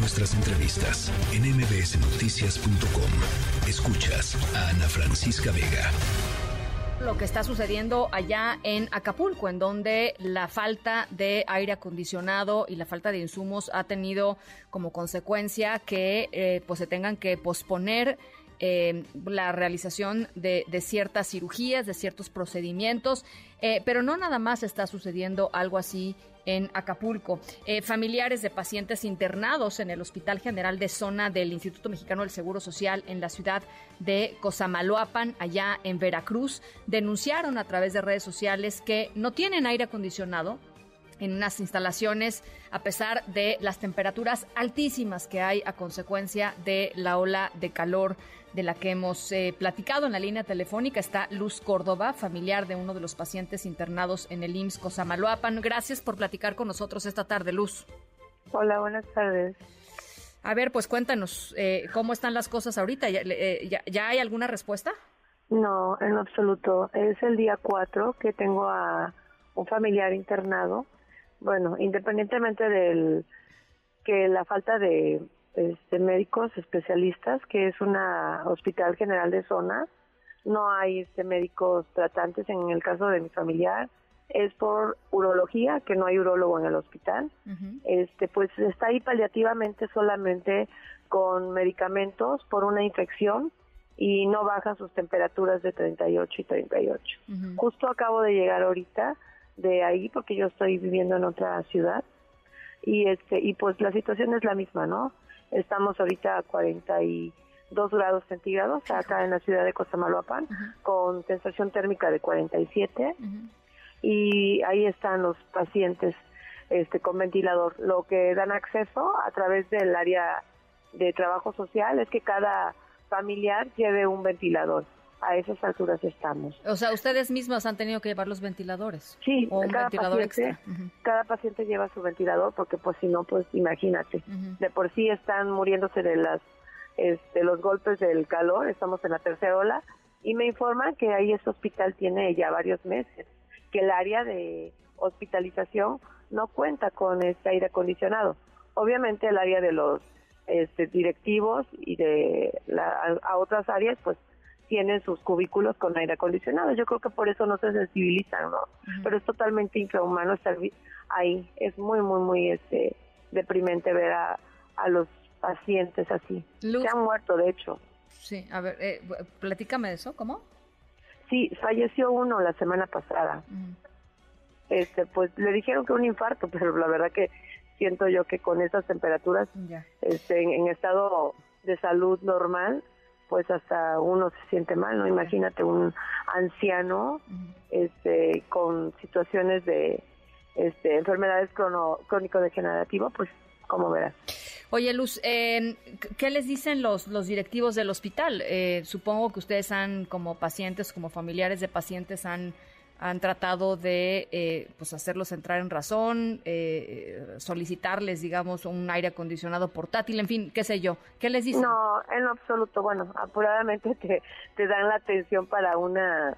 nuestras entrevistas en mbsnoticias.com. Escuchas a Ana Francisca Vega. Lo que está sucediendo allá en Acapulco, en donde la falta de aire acondicionado y la falta de insumos ha tenido como consecuencia que eh, pues se tengan que posponer eh, la realización de, ciertas cirugías, de ciertos procedimientos, eh, pero no nada más está sucediendo algo así en Acapulco. Eh, familiares de pacientes internados en el Hospital General de Zona del Instituto Mexicano del Seguro Social en la ciudad de Cosamaloapan, allá en Veracruz, denunciaron a través de redes sociales que no tienen aire acondicionado en unas instalaciones a pesar de las temperaturas altísimas que hay a consecuencia de la ola de calor de la que hemos eh, platicado. En la línea telefónica está Luz Córdoba, familiar de uno de los pacientes internados en el IMSS Cosamaloapan. Gracias por platicar con nosotros esta tarde, Luz. Hola, buenas tardes. A ver, pues cuéntanos, eh, ¿cómo están las cosas ahorita? Eh, ¿Ya, ¿Ya, hay alguna respuesta? No, en absoluto. Es el día 4 que tengo a un familiar internado. Bueno, independientemente del que la falta de este, médicos especialistas, que es una hospital general de zona. No hay este, médicos tratantes en el caso de mi familiar. Es por urología, que no hay urólogo en el hospital. Este, pues está ahí paliativamente solamente con medicamentos por una infección y no bajan sus temperaturas de 38 y 38. Justo acabo de llegar ahorita de ahí porque yo estoy viviendo en otra ciudad y este y pues la situación es la misma, ¿no? Estamos ahorita a 42 grados centígrados acá en la ciudad de Cosamaloapan, con sensación térmica de 47. Y ahí están los pacientes este, con ventilador. Lo que dan acceso a través del área de trabajo social es que cada familiar lleve un ventilador a esas alturas estamos. O sea, ustedes mismos han tenido que llevar los ventiladores. Sí, cada paciente, Cada paciente lleva su ventilador porque pues si no, pues imagínate, de por sí están muriéndose de las este, los golpes del calor, estamos en la tercera ola y me informan que ahí este hospital tiene ya varios meses, que el área de hospitalización no cuenta con este aire acondicionado. Obviamente el área de los este, directivos y de la, a otras áreas pues tienen sus cubículos con aire acondicionado. Yo creo que por eso no se sensibilizan, ¿no? Pero es totalmente infrahumano estar ahí. Es muy, muy, muy este deprimente ver a, a los pacientes así. Se han muerto, de hecho. Sí, a ver, eh, platícame de eso, ¿cómo? Sí, falleció uno la semana pasada. Este, pues le dijeron que un infarto, pero la verdad que siento yo que con esas temperaturas, este, en estado de salud normal, pues hasta uno se siente mal, ¿no? Imagínate un anciano este con situaciones de este enfermedades crónico-degenerativas, pues como verás. Oye, Luz, eh, ¿qué les dicen los, los directivos del hospital? Eh, supongo que ustedes han, como pacientes, como familiares de pacientes, han han tratado de eh, pues hacerlos entrar en razón, eh, solicitarles, digamos, un aire acondicionado portátil, en fin, qué sé yo. ¿Qué les dicen? No, en absoluto. Bueno, apuradamente te, te dan la atención para una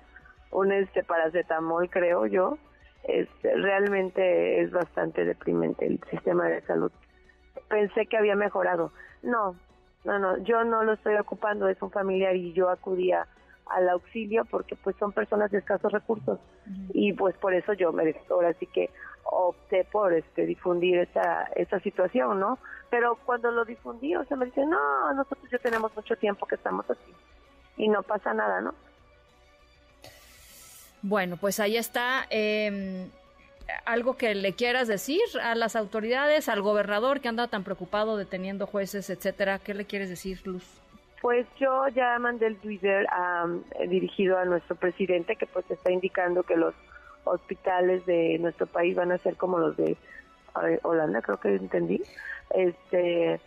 un este paracetamol, creo yo. Este, realmente es bastante deprimente el sistema de salud. Pensé que había mejorado. No, no, no, yo no lo estoy ocupando, es un familiar y yo acudía al auxilio porque pues son personas de escasos recursos. Y pues por eso yo me ahora sí que opté por este difundir esa esa situación no pero cuando lo difundí o sea me dicen no nosotros ya tenemos mucho tiempo que estamos así y no pasa nada no bueno pues ahí está eh, algo que le quieras decir a las autoridades al gobernador que anda tan preocupado deteniendo jueces etcétera. Qué le quieres decir Luz pues yo ya mandé el Twitter eh, dirigido a nuestro presidente que pues está indicando que los hospitales de nuestro país van a ser como los de Holanda, creo que entendí. Este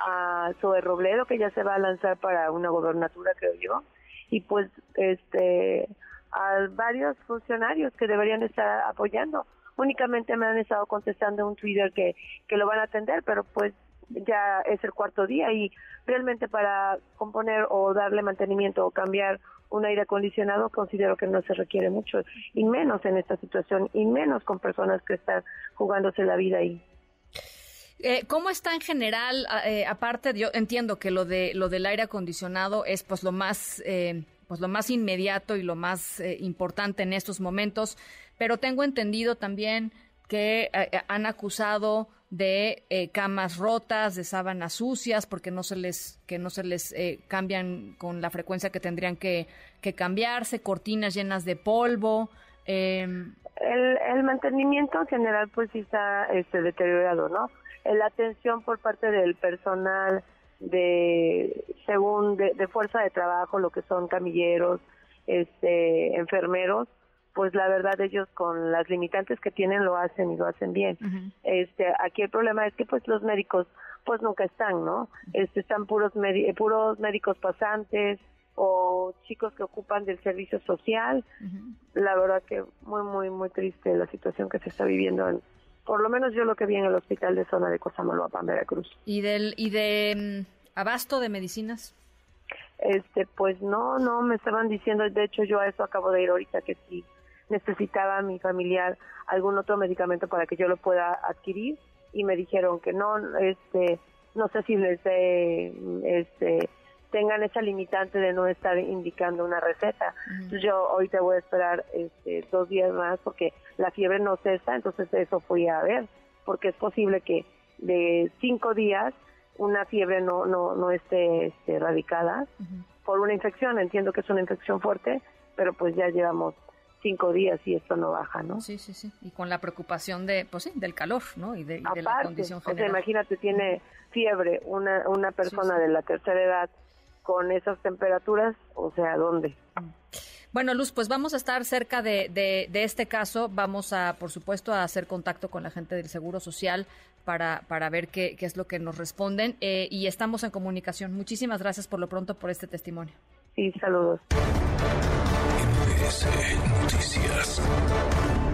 a Zoe Robledo que ya se va a lanzar para una gobernatura, creo yo. Y pues este a varios funcionarios que deberían estar apoyando. Únicamente me han estado contestando un Twitter que que lo van a atender, pero pues ya es el cuarto día y realmente para componer o darle mantenimiento o cambiar un aire acondicionado considero que no se requiere mucho y menos en esta situación y menos con personas que están jugándose la vida ahí. Eh, ¿Cómo está en general, eh, aparte, yo entiendo que lo de lo del aire acondicionado es pues lo más eh, pues lo más inmediato y lo más importante en estos momentos, pero tengo entendido también que han acusado de camas rotas, de sábanas sucias, porque no se les que no se les cambian con la frecuencia que tendrían que, que cambiarse, cortinas llenas de polvo. Em, el, el mantenimiento en general pues sí está este, deteriorado, ¿no? La atención por parte del personal de según de, fuerza de trabajo, lo que son camilleros, este, enfermeros, pues la verdad ellos con las limitantes que tienen lo hacen y lo hacen bien. Este, aquí el problema es que pues los médicos pues nunca están, ¿no? Este, están puros puros médicos pasantes, o chicos que ocupan del servicio social. La verdad que muy, muy, muy triste la situación que se está viviendo en, por lo menos yo lo que vi en el hospital de zona de Cosamaloapan, Veracruz. ¿Y, del, y de mm, abasto de medicinas? Este, pues no, no, me estaban diciendo, de hecho yo a eso acabo de ir ahorita, que si necesitaba mi familiar algún otro medicamento para que yo lo pueda adquirir y me dijeron que no, este, no sé si les dé, este, tengan esa limitante de no estar indicando una receta. Entonces yo hoy te voy a esperar este, dos días más porque la fiebre no cesa, entonces eso fui a ver, porque es posible que de cinco días una fiebre no, no, no esté este, erradicada por una infección. Entiendo que es una infección fuerte, pero pues ya llevamos cinco días y esto no baja, ¿no? Sí, sí, sí. Y con la preocupación de, pues sí, del calor, ¿no? Y de, la condición general. O sea, imagínate, tiene fiebre una, una persona de la tercera edad con esas temperaturas, o sea, ¿dónde? Bueno, Luz, pues vamos a estar cerca de, de, este caso. Vamos a, por supuesto, a hacer contacto con la gente del Seguro Social para, para ver qué, qué es lo que nos responden. Eh, y estamos en comunicación. Muchísimas gracias por lo pronto por este testimonio. Sí, saludos. MBS Noticias.